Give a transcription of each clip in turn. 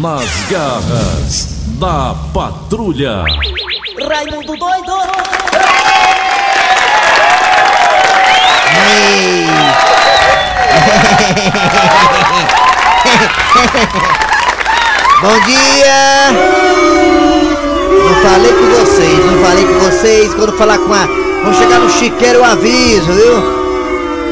Nas garras da patrulha. Raimundo doido! Bom dia! Não falei com vocês, não falei com vocês. Quando falar com a. Vamos chegar no chiqueiro, eu aviso, viu?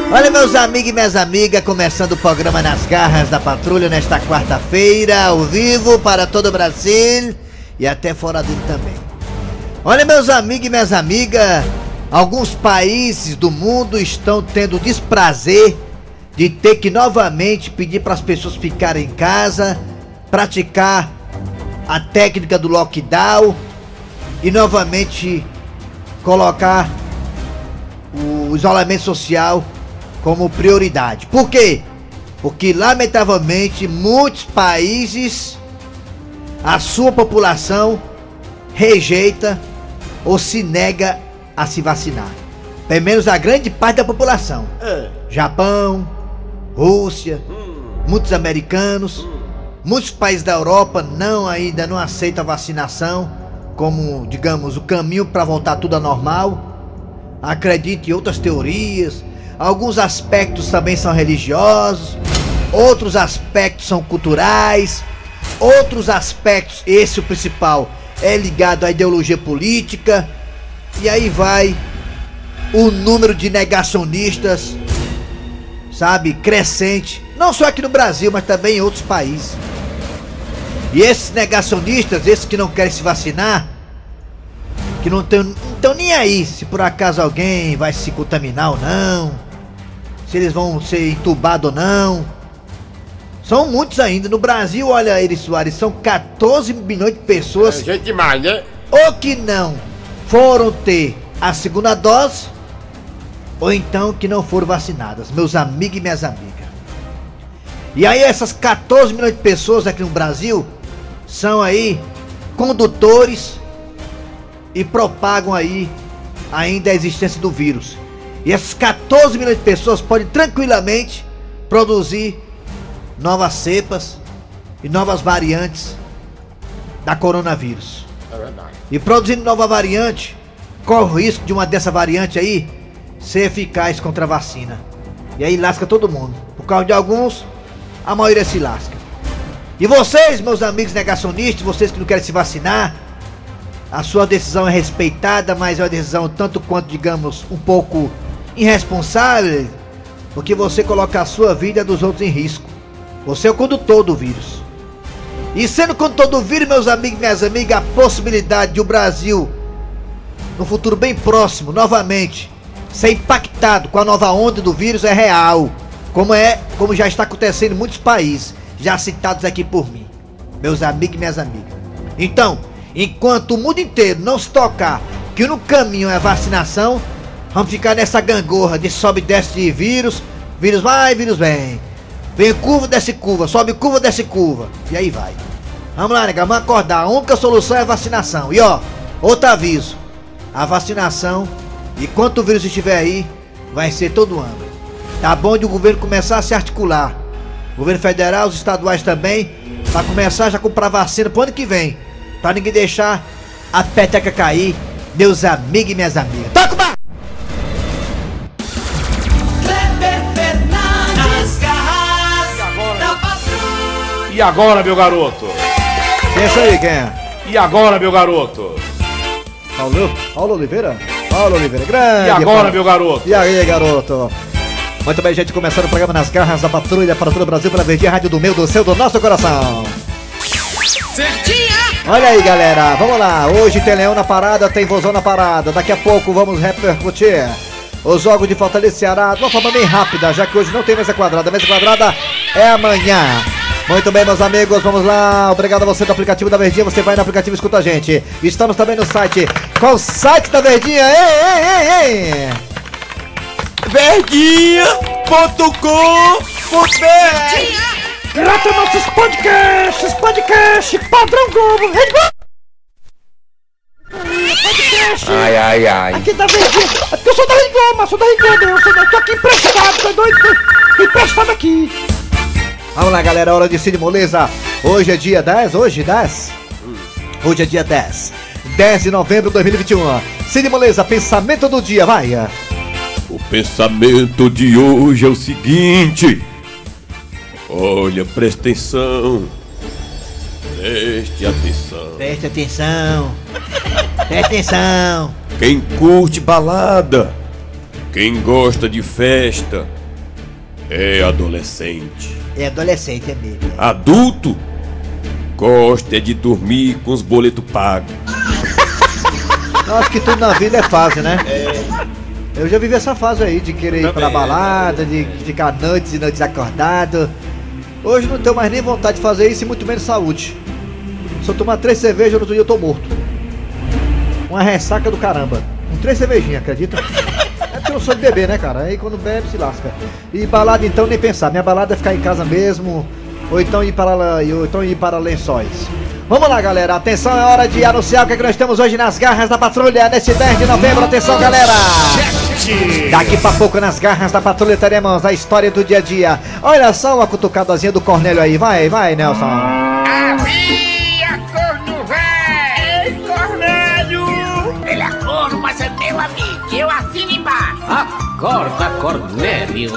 Olha, meus amigos e minhas amigas, começando o programa Nas Garras da Patrulha nesta quarta-feira, ao vivo para todo o Brasil e até fora dele também. Olha, meus amigos e minhas amigas, alguns países do mundo estão tendo desprazer de ter que novamente pedir para as pessoas ficarem em casa, praticar a técnica do lockdown e novamente colocar o isolamento social como prioridade. Por quê? Porque lamentavelmente muitos países a sua população rejeita ou se nega a se vacinar. Pelo menos a grande parte da população. Japão, Rússia, muitos americanos, muitos países da Europa não ainda não aceitam a vacinação como, digamos, o caminho para voltar tudo a normal. Acredite em outras teorias, alguns aspectos também são religiosos, outros aspectos são culturais, outros aspectos, esse o principal, é ligado à ideologia política, e aí vai o número de negacionistas, sabe, crescente, não só aqui no Brasil, mas também em outros países. E esses negacionistas, esses que não querem se vacinar, que não estão nem aí se por acaso alguém vai se contaminar ou não, se eles vão ser entubados ou não. São muitos ainda. No Brasil, olha, Eri Soares, são 14 milhões de pessoas. É gente demais, né? Ou que não foram ter a segunda dose, ou então que não foram vacinadas, meus amigos e minhas amigas. E aí essas 14 milhões de pessoas aqui no Brasil são aí condutores e propagam aí ainda a existência do vírus. E essas 14 milhões de pessoas podem tranquilamente produzir novas cepas e novas variantes da coronavírus. É. E produzindo nova variante, corre o risco de uma dessa variante aí ser eficaz contra a vacina. E aí lasca todo mundo. Por causa de alguns, a maioria se lasca. E vocês, meus amigos negacionistas, vocês que não querem se vacinar, a sua decisão é respeitada, mas é uma decisão tanto quanto, digamos, um pouco irresponsável, porque você coloca a sua vida dos outros em risco. Você é o condutor do vírus. E sendo condutor do vírus, meus amigos e minhas amigas, a possibilidade de o Brasil, no futuro bem próximo, novamente, ser impactado com a nova onda do vírus é real. Como é, como já está acontecendo em muitos países, já citados aqui por mim, meus amigos e minhas amigas. Então, enquanto o mundo inteiro não se tocar que no caminho é a vacinação, vamos ficar nessa gangorra de sobe e desce de vírus, vírus vai, vírus vem. Vem curva, desce curva, sobe curva, desce curva. E aí vai. Vamos lá, nega, vamos acordar. A única solução é vacinação. E ó, outro aviso. A vacinação, enquanto o vírus estiver aí, vai ser todo ano. Tá bom de o governo começar a se articular. Governo federal, os estaduais também, para começar já a comprar vacina pro ano que vem. Pra ninguém deixar a peteca cair, meus amigos e minhas amigas. Toca o barco! E agora, meu garoto? Pensa aí, quem é? E agora, meu garoto? Paulo, Paulo Oliveira? Paulo Oliveira, grande. E agora, Paulo. meu garoto? E aí, garoto? Muito bem, gente, começando o programa Nas Garras da Patrulha para todo o Brasil, pela Verdinha Rádio do meu, do seu, do nosso coração. Olha aí, galera, vamos lá. Hoje tem Leão na parada, tem Vozão na parada. Daqui a pouco vamos repercutir os jogos de Fortaleza e Ceará de uma forma bem rápida, já que hoje não tem mesa quadrada. Mesa quadrada é amanhã. Muito bem, meus amigos, vamos lá. Obrigado a você do aplicativo da Verdinha. Você vai no aplicativo e escuta a gente. Estamos também no site. Qual o site da Verdinha? Ei, ei, ei, ei! Verdinha.com.br Grata nossos podcasts, podcast padrão Globo, Rede Globo. Podcast. Ai, ai, ai. Aqui da Verdinha. É porque eu sou da Rede Globo, mas sou da Rede Globo. Eu, sou da, tô aqui emprestado, tô doido, tô emprestado aqui. Vamos lá, galera, hora de Cid Moleza. Hoje é dia 10, hoje 10? Hoje é dia 10. 10 de novembro de 2021. Cid Moleza, pensamento do dia, vai. O pensamento de hoje é o seguinte. Olha, presta atenção. Preste atenção. Preste atenção. Preste atenção. Quem curte balada, quem gosta de festa, é adolescente. É adolescente, é mesmo. Adulto, gosta é de dormir com os boletos pagos. Eu acho que tudo na vida é fase, né? Eu já vivi essa fase aí de querer ir pra balada, de ficar noites e noites acordado. Hoje não tenho mais nem vontade de fazer isso e muito menos saúde. Se eu tomar três cervejas, no outro dia eu tô morto. Uma ressaca do caramba. Com três cervejinhas, acredita? Eu sou de beber, né, cara? Aí quando bebe, se lasca. E balada então, nem pensar. Minha balada é ficar em casa mesmo. Ou então ir para, lá- ou então ir para lençóis. Vamos lá, galera. Atenção, é hora de anunciar o que, é que nós temos hoje nas garras da patrulha nesse 10 de novembro. Atenção, galera! Daqui pra pouco nas garras da patrulha teremos a história do dia a dia. Olha só uma cutucadazinha do Cornélio aí. Vai, vai, Nelson. Havia corno véi! Cornélio! Ele é corno, mas é meu amigo. Eu assino. Acorda, Cornélio.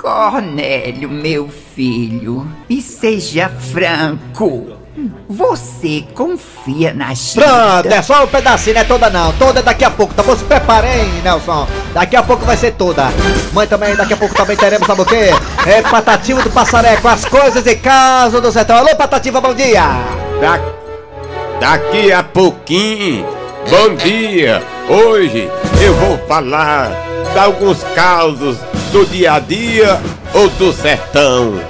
Cornélio, meu filho, e seja franco. Você confia na Pronto, Gilda? é só um pedacinho, não é toda não. Toda daqui a pouco, tá bom? Se prepara, hein, Nelson? Daqui a pouco vai ser toda. Mãe também, daqui a pouco também teremos, sabe o quê? É Patativa do Passaré com as coisas e casos do sertão. Alô, Patativa, bom dia! Da- daqui a pouquinho, bom dia! Hoje eu vou falar de alguns causos do dia a dia ou do sertão.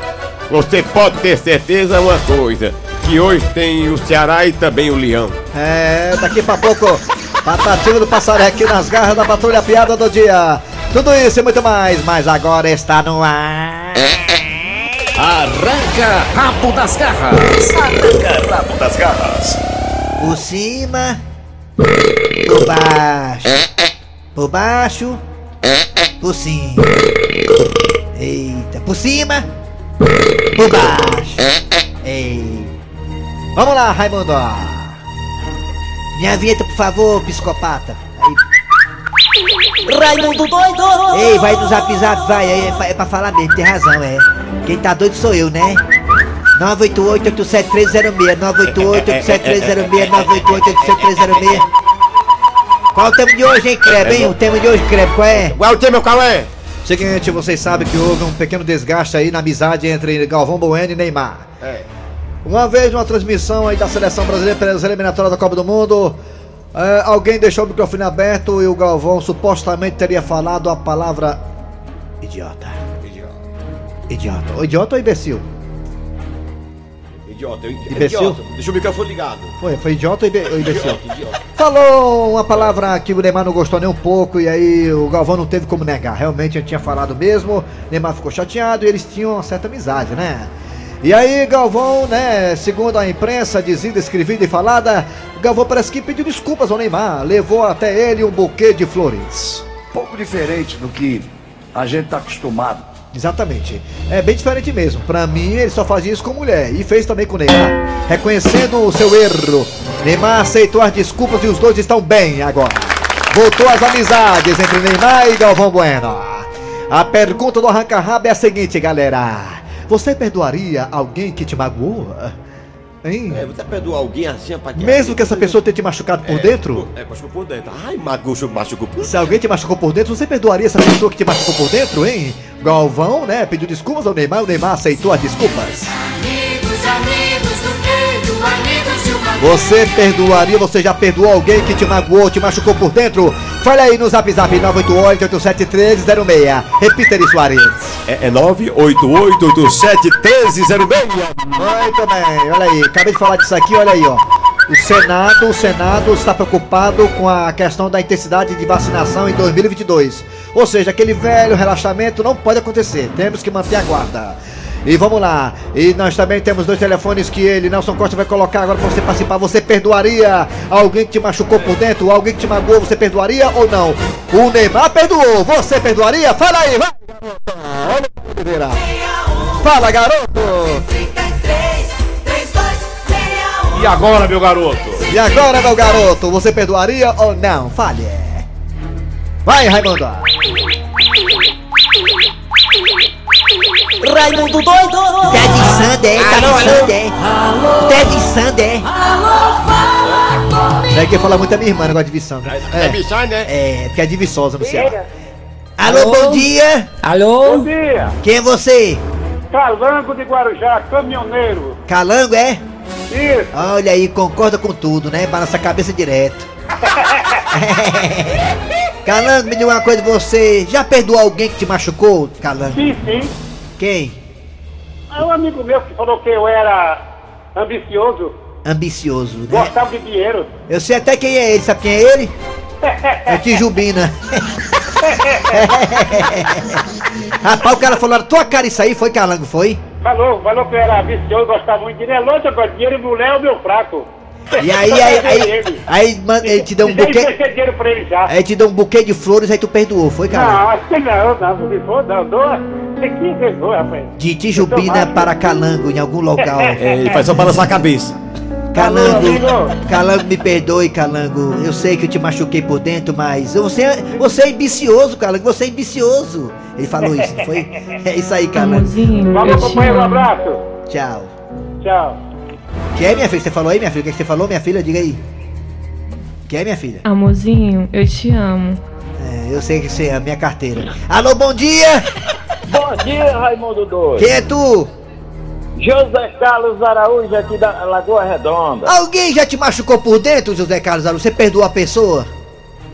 Você pode ter certeza uma coisa, que hoje tem o Ceará e também o Leão. É, daqui pra pouco, Patativa do Passaré aqui nas garras da Patrulha Piada do Dia. Tudo isso e muito mais, mas agora está no ar. Arranca rabo das garras. Por cima, por baixo, por baixo, por cima. Eita, por cima, por baixo. Ei. Vamos lá, Raimundo. Minha vinheta, por favor, psicopata. Aí. Raimundo doido. Ei, vai no zap zap, vai, é, pra- é pra falar mesmo, tem razão, é. Quem tá doido sou eu, né? 988-87306, 988-87306, 988-87306. Qual o tema de hoje, hein, Crebe, hein? O tema de hoje, Crebe, qual é? Qual é o tema, qual é? Seguinte, vocês sabem que houve um pequeno desgaste aí na amizade entre Galvão Bueno e Neymar. É. Uma vez numa transmissão aí da seleção brasileira pelas eliminatórias da Copa do Mundo, é, alguém deixou o microfone aberto e o Galvão supostamente teria falado a palavra idiota. Idiota. Ou idiota ou imbecil? Idiota, eu Imbecil? Deixa o microfone ligado. Foi, foi idiota ou ibe- ou imbecil? Falou uma palavra que o Neymar não gostou nem um pouco e aí o Galvão não teve como negar. Realmente ele tinha falado mesmo, Neymar ficou chateado e eles tinham uma certa amizade, né? E aí Galvão, né, segundo a imprensa dizida, escrevida e falada, Galvão parece que pediu desculpas ao Neymar, levou até ele um buquê de flores. pouco diferente do que a gente tá acostumado. Exatamente. É bem diferente mesmo. Pra mim, ele só fazia isso com mulher. E fez também com Neymar. Reconhecendo o seu erro. Neymar aceitou as desculpas e os dois estão bem agora. Voltou às amizades entre Neymar e Galvão Bueno. A pergunta do arranca-rabo é a seguinte, galera. Você perdoaria alguém que te magoou? Hein? É, você perdoa alguém assim, rapaz? Mesmo que essa pessoa tenha te machucado por dentro? É, machucou por dentro. Ai, machucou, machucou por Se alguém te machucou por dentro, você perdoaria essa pessoa que te machucou por dentro, hein? Galvão, né, pediu desculpas ao Neymar, o Neymar aceitou as desculpas. Amigos, amigos do peito, amigos de uma Você perdoaria, você já perdoou alguém que te magoou, te machucou por dentro? Fale aí no zap zap 988-87306. Repita aí, Soares. É, é 988871306. Muito bem, olha aí, acabei de falar disso aqui, olha aí, ó. O Senado, o Senado está preocupado com a questão da intensidade de vacinação em 2022. Ou seja, aquele velho relaxamento não pode acontecer. Temos que manter a guarda. E vamos lá. E nós também temos dois telefones que ele, Nelson Costa, vai colocar agora pra você participar. Você perdoaria alguém que te machucou por dentro? Alguém que te magoou? Você perdoaria ou não? O Neymar perdoou. Você perdoaria? Fala aí, vai, garoto. Fala, garoto. E agora, meu garoto? E agora, meu garoto? Você perdoaria ou não? Fale. Vai, Raimundo. Raimundo doido! Ted Sander, tá Alô, de alô? Sander. Ted Sander. É que fala muito a minha irmã, negócio de Vissandra. É bichão, né? É, porque é de Viçosa no Ceará. Alô, bom dia. Alô? dia! Quem é você? Calango de Guarujá, caminhoneiro. Calango, é? Isso, Olha aí, concorda com tudo, né? Balança a cabeça direto. Calango, me diga uma coisa, você já perdoou alguém que te machucou, Calango? sim, sim. Quem? É um amigo meu que falou que eu era ambicioso, Ambicioso, né? gostava de dinheiro. Eu sei até quem é ele, sabe quem é ele? É Tijubina. Rapaz, o cara falou, tua cara isso aí, foi Calango, foi? Falou, falou que eu era ambicioso, gostava muito de dinheiro. É lógico, dinheiro e mulher é o meu fraco. E aí, aí, aí, aí, mano, ele te deu um buquê, aí te deu um buquê de flores, aí tu perdoou, foi, Calango? Não, acho que não, não, se for, não, dou. Tem que perdoa, rapaz. De Tijubina para Calango, em algum local. É, ele faz só balançar a cabeça. Calango. Calango, me perdoe, Calango. Eu sei que eu te machuquei por dentro, mas você, é- você é ambicioso, Calango. Você é ambicioso. Ele falou isso, não foi? É isso aí, Calango. Vamos, companheiro, um abraço. Tchau. Tchau. Que é, minha filha? Você falou aí, minha filha? O que, é que você falou, minha filha? Diga aí. Que é, minha filha? Amorzinho, eu te amo. É, eu sei que você é a minha carteira. Alô, bom dia! Bom dia, Raimundo Doido. Quem é tu? José Carlos Araújo aqui da Lagoa Redonda. Alguém já te machucou por dentro, José Carlos Alu? Você perdoou a pessoa?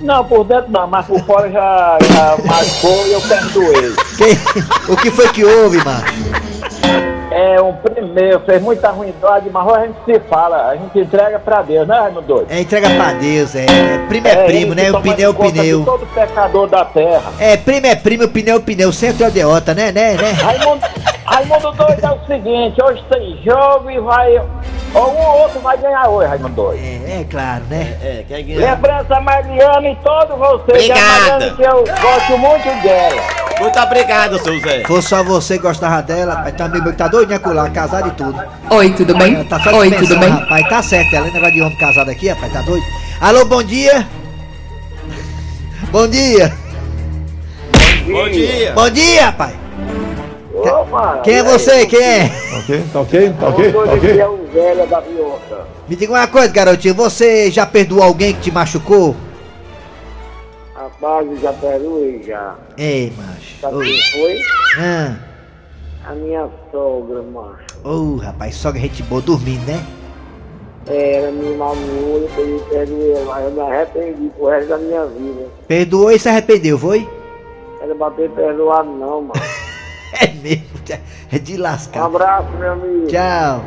Não, por dentro não, mas por fora já, já marcou e eu perdoei. Quem- O que foi que houve, macho? É um primeiro, fez muita ruindade, mas hoje a gente se fala, a gente entrega pra Deus, né, Raimundo Doido? É, entrega pra Deus, é. é primo é primo, ele né? O pneu é o pneu. todo pecador da terra. É, primo é primo, o pneu é o pneu. Centro é o deota, né, né, né? Raimundo, Raimundo Doido é o seguinte, hoje tem jogo e vai. Ou um ou outro vai ganhar hoje, Raimundo Doido. É, é claro, né? É, quer ganhar. Lembrança Mariana e todos vocês. Obrigada. Que eu gosto muito dela. Muito obrigado, seu Zé. Foi só você que gostava dela, rapaz. Tá amigo meu que tá doidinha com lá, casado e tudo. Oi, tudo bem? Tá só Oi, tudo bem? Rapaz, tá certo, ela é negócio de homem casado aqui, rapaz, tá doido? Alô, bom dia! Bom dia! Bom dia. Bom dia, rapaz! Opa, Quem é aí, você? Quem é? Tá ok? Tá ok? Tá ok? Tá doido aqui ok? é velho da. Me diga uma coisa, garotinho. Você já perdoou alguém que te machucou? Rapaz, eu já perdoei já. Ei, macho. Sabe quem foi? ah, A minha sogra, macho. ô, rapaz, sogra gente boa dormindo, né? Ela me mamou, eu me perdoei, mas eu me arrependi pro resto da minha vida. Perdoou e se arrependeu, foi? Ela bater perdoado não, mano. É mesmo, é de Um lascar. abraço, meu amigo. Tchau.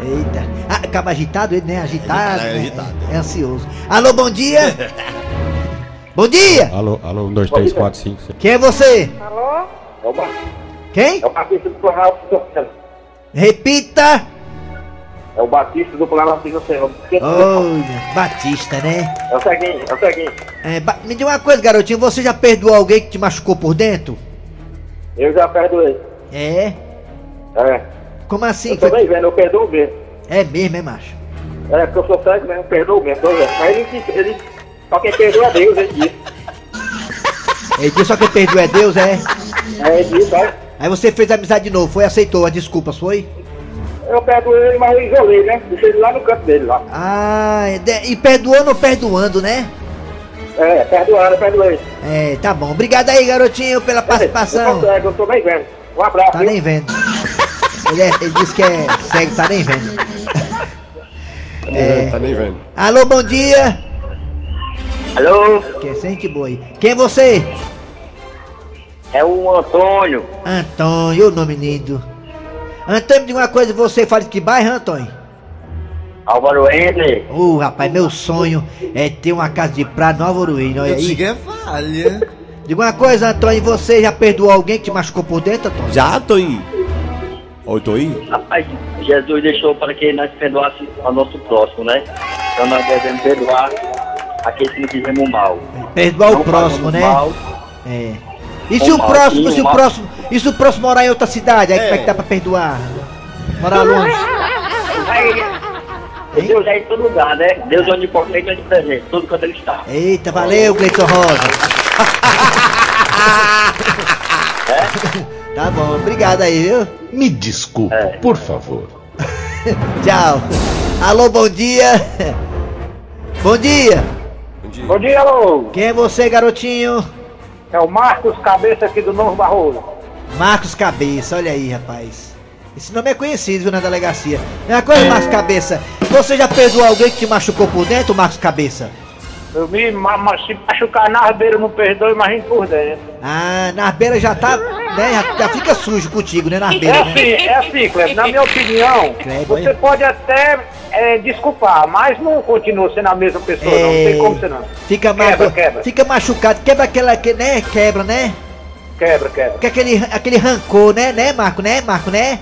Eita. Ah, acaba agitado ele, né? Agitado. É, né? agitado. É ansioso. Alô, bom dia! bom dia! Alô, alô, um, dois, três, quatro, cinco, seis. Quem é você? Alô? É o, Ba- Quem? é o Batista do Planalto Repita! É o Batista do Planalto do Senhor. Olha, Batista, né? É o seguinte, é o seguinte. É, me diga uma coisa, garotinho. Você já perdoou alguém que te machucou por dentro? Eu já perdoei. É? É. Como assim? Eu tô bem vendo, eu perdoo mesmo. É mesmo, é macho? É, porque eu sou cego mesmo, perdoo mesmo, tô vendo. Mas ele, ele só quem perdoa é Deus, ele disse. Ele disse só quem perdoa é Deus, é? É, ele disse, é. Aí você fez amizade de novo, foi, aceitou as desculpas, foi? Eu perdoei ele, mas eu isolei, né? Deixei ele lá no canto dele, lá. Ah, é e perdoando ou perdoando, né? É, perdoando, perdoei. É, tá bom. Obrigado aí, garotinho, pela Eu participação. tô cego, eu tô bem vendo. Um abraço. Tá viu? nem vendo. Ele, é- ele disse que é cego, tá nem vendo. É. Tá nem vendo. Alô, bom dia. Alô? Que é gente boa aí. Quem é você? É o Antônio. Antônio, o nome lindo. Antônio, me diga uma coisa, você fala de que bairro, Antônio? Álvaro Henry. Ô, rapaz, meu sonho é ter uma casa de praia no Alvoruíno, olha aí. é falha. Diga uma coisa, Antônio, você já perdoou alguém que te machucou por dentro, Antônio? Já, Toinho? Oi, Toinho? Rapaz, Jesus deixou para que nós perdoasse ao nosso próximo, né? Então nós devemos perdoar aqueles que nos fizemos mal. Perdoar o Não próximo, fazemos né? mal. É. E se o mal, próximo, se o mal. próximo, e se o próximo morar em outra cidade, aí como é que dá pra perdoar? Morar longe. Deus é em todo lugar, né? Deus é onipotente e onipresente, tudo quanto ele está. Eita, valeu, Cleiton Rosa. Tá bom, obrigado aí, viu? Me desculpe, por favor. Tchau. Alô, bom dia. Bom dia. Bom dia, alô. Quem é você, garotinho? É o Marcos Cabeça aqui do Novo Barroso. Marcos Cabeça, olha aí, rapaz. Esse nome é conhecido viu, na delegacia. É uma coisa, Marcos Cabeça. Você já perdoou alguém que te machucou por dentro, Marcos Cabeça? Eu me ma ma se machucar na arbeira, não perdoe, imagina por dentro. Ah, na beira já tá, né? Já, já fica sujo contigo, né? Na É beira, assim, né? é assim, Cleber, na minha opinião, Kleber, você pode até é, desculpar, mas não continua sendo a mesma pessoa, não. Não tem como ser não. Fica, Quebra, quebra. fica machucado, quebra aquela, que, né? Quebra, né? Quebra, quebra. Fica aquele, aquele rancor, né, né, Marco, né, Marco, né?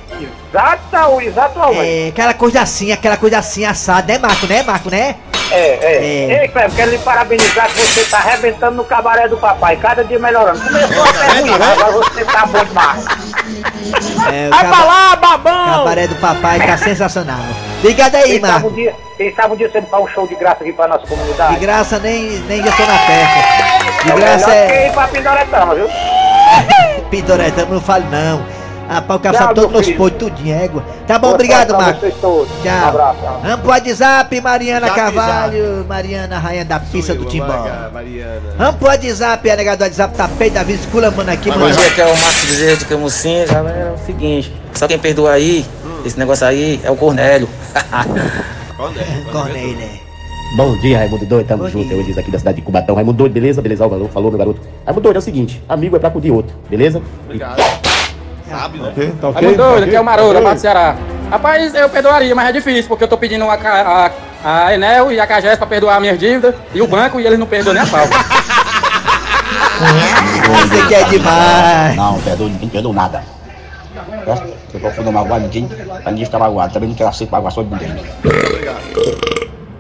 Exata, o exato É, aquela coisa assim, aquela coisa assim, assada, né, Marco, né, Marco, né? É, é. É. Ei, Cleber, quero lhe parabenizar que você tá arrebentando no cabaré do papai, cada dia melhorando. Começou ruim, né? agora você tá bom demais. É, o Vai pra lá, babão! Cabaré do papai tá sensacional. Obrigado aí, um Marco. dia, quem sabe um dia você não um show de graça aqui pra nossa comunidade? De graça nem, nem já tô na festa. De É graça melhor que é. ir pra Pindoretama, viu? Pindoretama, não falo não. O cara Tchau, sabe todos meu meus podres, tudo de égua. Tá bom, Boa obrigado, sorte pra Marco. vocês todos. Um Tchau. abraço, tchau. Vamos pro WhatsApp, Mariana Zap, Carvalho. Mariana, rainha da pista do Timbó. Vamos pro WhatsApp, a negada do WhatsApp tá feio da vida, esculamando aqui, Bom mano. dia, aqui é o Marcos Bezerra de Camusim, galera. É o seguinte, só quem perdoa aí, esse negócio aí, é o Cornélio. Cornélio. Bom dia, Raimundo Doido, tamo junto. Eu Elis aqui da cidade de Cubatão. Raimundo Doido, beleza? Beleza, o garoto falou, meu garoto. Raimundo Doido, é o seguinte: amigo é pra acudir outro, beleza? Obrigado. Sabe, né? Tá ok? Raimundo doido, Tá aqui é o? Maroto, Tá lá ok? do Ceará. Rapaz, eu perdoaria, mas é difícil, porque eu tô pedindo a, a, a Enel e a Cagés pra perdoar minhas dívidas, e o banco, e eles não perdoam nem a pau. Você quer demais. Não, perdoa ninguém, perdoa nada. Tá? Eu tô fudendo magoar ninguém, pra ninguém ficar magoado. Também não quero ser magoar só de ninguém.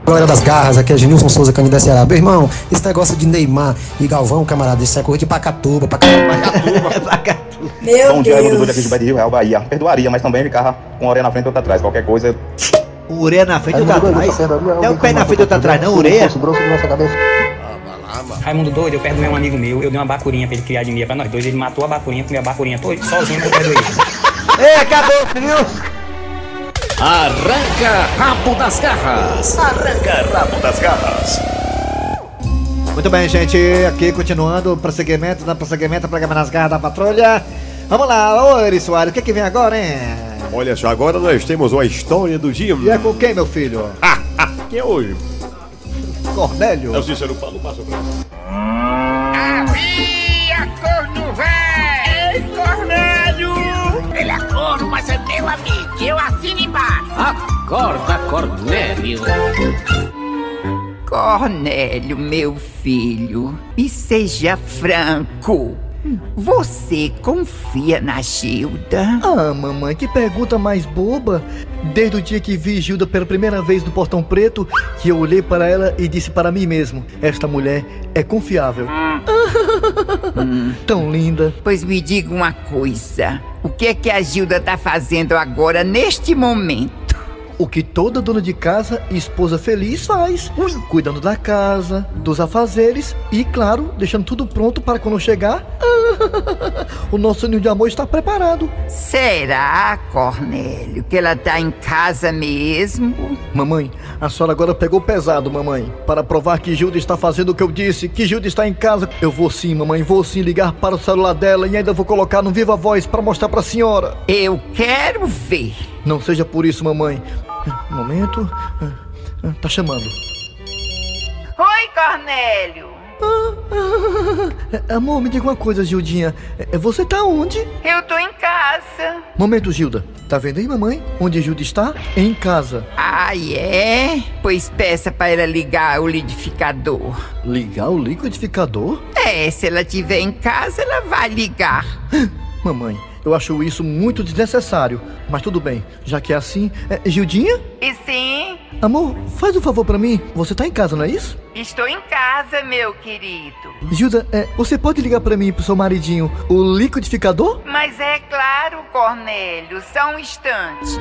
Galera das garras, aqui é Genilson Souza, Canindé Ceará. Meu irmão, esse negócio de Neymar e Galvão, camarada, isso é coisa de Pacatuba, Pacatuba. Meu Bom dia, Raimundo Deus. Doido aqui de Rio Real, Bahia. Perdoaria, mas também ficava com a orelha na frente e outra atrás. Qualquer coisa. O ureia na frente e outro atrás. Tem um pé na frente e outro atrás, não, ureia? Raimundo doido, eu perdoei um amigo meu, eu dei uma bacurinha pra ele criar de mim pra nós dois, ele matou a bacurinha, comeu a bacurinha todo, sozinho, mas eu perdoei ele. Ei, acabou, viu? Arranca rabo das garras. Arranca rabo das garras. Muito bem, gente, aqui continuando o prosseguimento, dando prosseguimento, programa nas garras da patrulha. Vamos lá, ô Eri Soares, o que que vem agora, hein? Olha só, agora nós temos uma história do dia. E é com quem, meu filho? Ah, ah, quem é hoje? Cornélio. É o Cícero Paulo, passa pra Ele é corno, mas é meu amigo. Eu assino embaixo. Acorda, Cornélio. Cornélio, meu filho, e seja franco. Você confia na Gilda? Ah, mamãe, que pergunta mais boba. Desde o dia que vi Gilda pela primeira vez no Portão Preto, que eu olhei para ela e disse para mim mesmo: Esta mulher é confiável. Tão linda. Pois me diga uma coisa: o que é que a Gilda tá fazendo agora, neste momento? O que toda dona de casa e esposa feliz faz. Cuidando da casa, dos afazeres e, claro, deixando tudo pronto para quando chegar. o nosso ninho de amor está preparado. Será, Cornélio, que ela tá em casa mesmo? Mamãe, a senhora agora pegou pesado, mamãe. Para provar que Gilda está fazendo o que eu disse, que Gilda está em casa, eu vou sim, mamãe, vou sim ligar para o celular dela e ainda vou colocar no Viva Voz para mostrar para a senhora. Eu quero ver. Não seja por isso, mamãe. Um momento. Tá chamando. Oi, Cornélio. Amor, me diga uma coisa, Gildinha. É, Você tá onde? Eu tô em casa. Momento, Gilda. Tá vendo aí, mamãe? Onde Gilda está? Em casa. Ah, é? Pois peça para ela ligar o liquidificador. Ligar o liquidificador? É, se ela estiver em casa, ela vai ligar. Mamãe, eu acho isso muito desnecessário. Mas tudo bem, já que é assim. É, Gildinha? E sim, Amor, faz um favor pra mim. Você tá em casa, não é isso? estou em casa, meu querido. Gilda, é, você pode ligar pra mim e pro seu maridinho o liquidificador? Mas é claro, Cornélio, só um instante.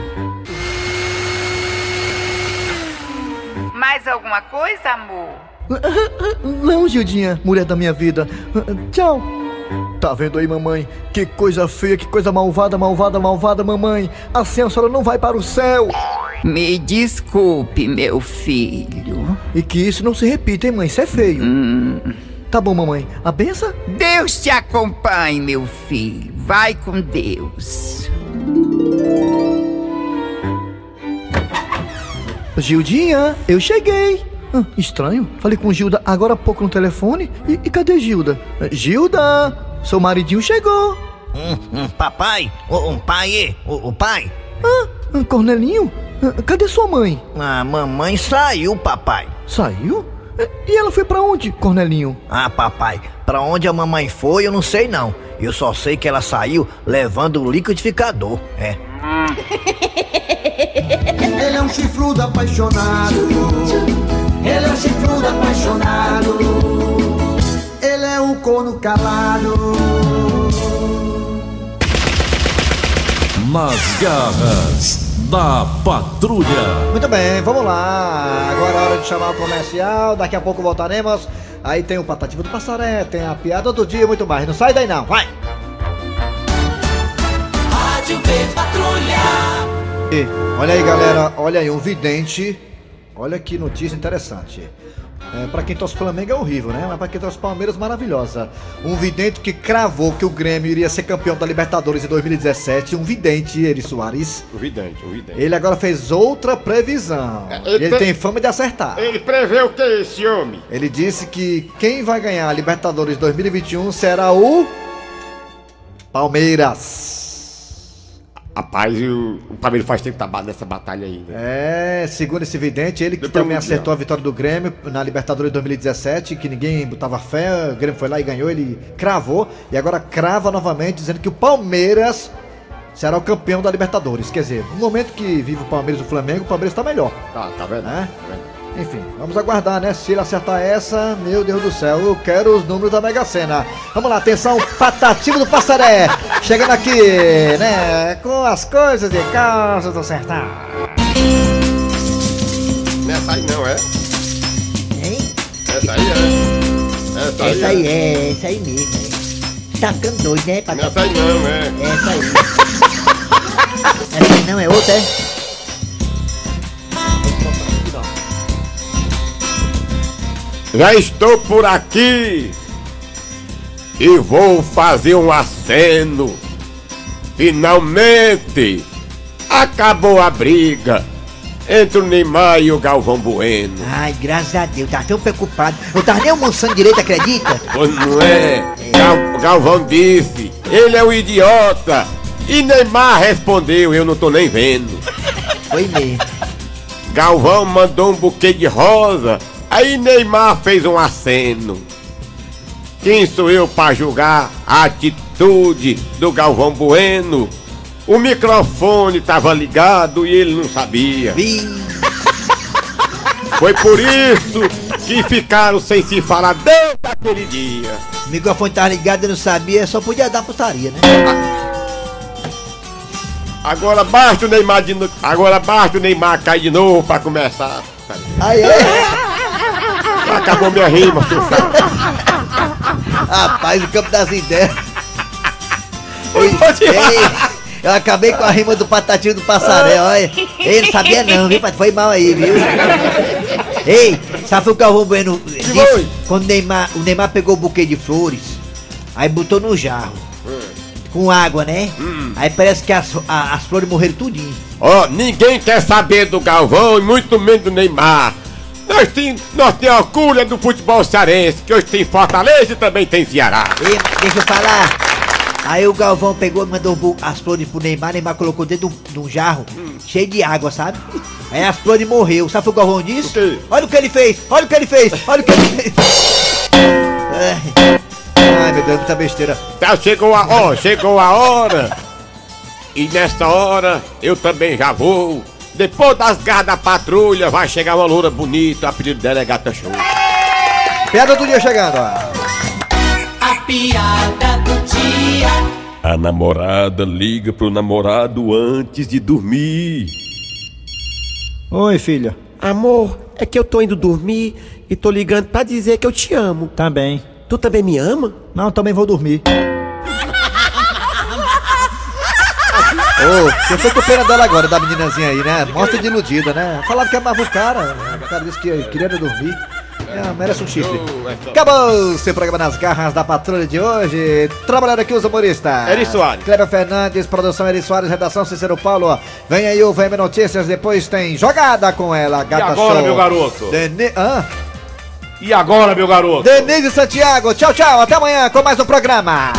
mais alguma coisa, amor? Não, Gildinha, mulher da minha vida. Tchau. Tá vendo aí, mamãe? Que coisa feia, que coisa malvada, malvada, malvada, mamãe. Assim a senhora não vai para o céu. Me desculpe, meu filho. E que isso não se repita, hein, mãe? Isso é feio. Hum. Tá bom, mamãe. A benção? Deus te acompanhe, meu filho. Vai com Deus. Gildinha, eu cheguei. Ah, estranho. Falei com Gilda agora há pouco no telefone. E, e cadê Gilda? Gilda, seu maridinho chegou. Hum, hum, papai? O, um pai? O, o pai? Ah, Cornelinho? Cadê sua mãe? A mamãe saiu, papai. Saiu? E ela foi para onde, Cornelinho? Ah, papai, para onde a mamãe foi eu não sei não. Eu só sei que ela saiu levando o liquidificador. É. Ele é um chifrudo apaixonado. Ele é um chifrudo apaixonado. Corno calado. Nas garras da patrulha. Muito bem, vamos lá. Agora é hora de chamar o comercial. Daqui a pouco voltaremos. Aí tem o Patativa do Passaré, tem a piada do dia e muito mais. Não sai daí não, vai! Rádio V Patrulha. E, olha aí, galera, olha aí, um vidente. Olha que notícia interessante. É, pra quem torce Flamengo é horrível, né? Mas pra quem torce Palmeiras, maravilhosa. Um vidente que cravou que o Grêmio iria ser campeão da Libertadores em 2017. Um vidente, Eri Soares. O vidente, o vidente. Ele agora fez outra previsão. É, Ele, ele tem fama de acertar. Ele prevê o que esse homem? Ele disse que quem vai ganhar a Libertadores 2021 será o Palmeiras. Rapaz, o, o Palmeiras faz tempo que tá nessa batalha aí, né? É, segundo esse vidente, ele que Depois também acertou a vitória do Grêmio na Libertadores 2017, que ninguém botava fé, o Grêmio foi lá e ganhou, ele cravou, e agora crava novamente, dizendo que o Palmeiras será o campeão da Libertadores. Quer dizer, no momento que vive o Palmeiras e o Flamengo, o Palmeiras tá melhor. Tá, tá vendo? Né? Tá vendo? Enfim, vamos aguardar, né? Se ele acertar essa, meu Deus do céu, eu quero os números da Mega Sena. Vamos lá, atenção, Patativo do Passaré, chegando aqui, né? Com as coisas de casa do sertão. Não é essa aí não, é? Hein? Essa aí é. Essa aí, Essa aí é, essa aí mesmo. é. Tá ficando doido, né, papai? Essa aí não, é. Essa aí. essa aí não é outra, é? Já estou por aqui e vou fazer um aceno. Finalmente acabou a briga entre o Neymar e o Galvão Bueno. Ai, graças a Deus, tava tão preocupado. Eu tava nem almoçando direito, acredita? Pois não é? Gal- Galvão disse, ele é o idiota. E Neymar respondeu, eu não tô nem vendo. Foi mesmo. Galvão mandou um buquê de rosa, aí Neymar fez um aceno. Quem sou eu pra julgar a atitude do Galvão Bueno? O microfone tava ligado e ele não sabia. Foi por isso que ficaram sem se falar desde aquele dia. O microfone tava ligado, eu não sabia, só podia dar putaria, né? Agora basta o Neymar de no... Agora basta o Neymar cair de novo pra começar. Aí, é. Acabou minha rima, seu Rapaz, o campo das ideias. Ei, ei, eu acabei com a rima do Patativo do Passaré, olha. Ele não sabia não, viu? Foi mal aí, viu? Ei, sabe o que o Galvão Bueno disse? Quando o Neymar, o Neymar pegou o buquê de flores, aí botou no jarro. Com água, né? Aí parece que as, a- as flores morreram tudinho. Ó, ninguém quer saber do Galvão e muito menos do Neymar. Nós temos nós tem orgulho do futebol cearense, que hoje tem Fortaleza e também tem Ceará. Ei, deixa eu falar. Aí o Galvão pegou e mandou as flores pro Neymar, Neymar colocou dentro de um- jarro cheio de água, sabe? Aí as flores morreu. Sabe o que o Galvão disse? Olha o que ele fez! Olha o que ele fez! Olha o que ele fez! Ai, Ai, meu Deus, muita besteira. Tá, chegou a, ó, chegou a hora. E nessa hora eu também já vou. Depois das garras da patrulha vai chegar uma loura bonita, a pedido dela é Gata Show. Piada do dia chegando, ó. A piada do dia. A namorada liga pro namorado antes de dormir. Oi, filha. Amor, é que eu tô indo dormir e tô ligando pra dizer que eu te amo. Também. Tu também me ama? Não, também vou dormir. Ô, você foi com pena dela agora, da meninazinha aí, né? Mostra de iludida, né? Falava que amava o cara. O cara disse que queria dormir. É, merece um chifre. Acabou seu programa nas garras da patrulha de hoje. Trabalhando aqui os humoristas. Eri Soares. Kleber Fernandes, produção Eri Soares, redação Cícero Paulo. Vem aí o VM Notícias, depois tem jogada com ela, E Gata agora, Show. meu garoto? Deni... Hã? E agora, meu garoto? Denise Santiago, tchau, tchau. Até amanhã com mais um programa.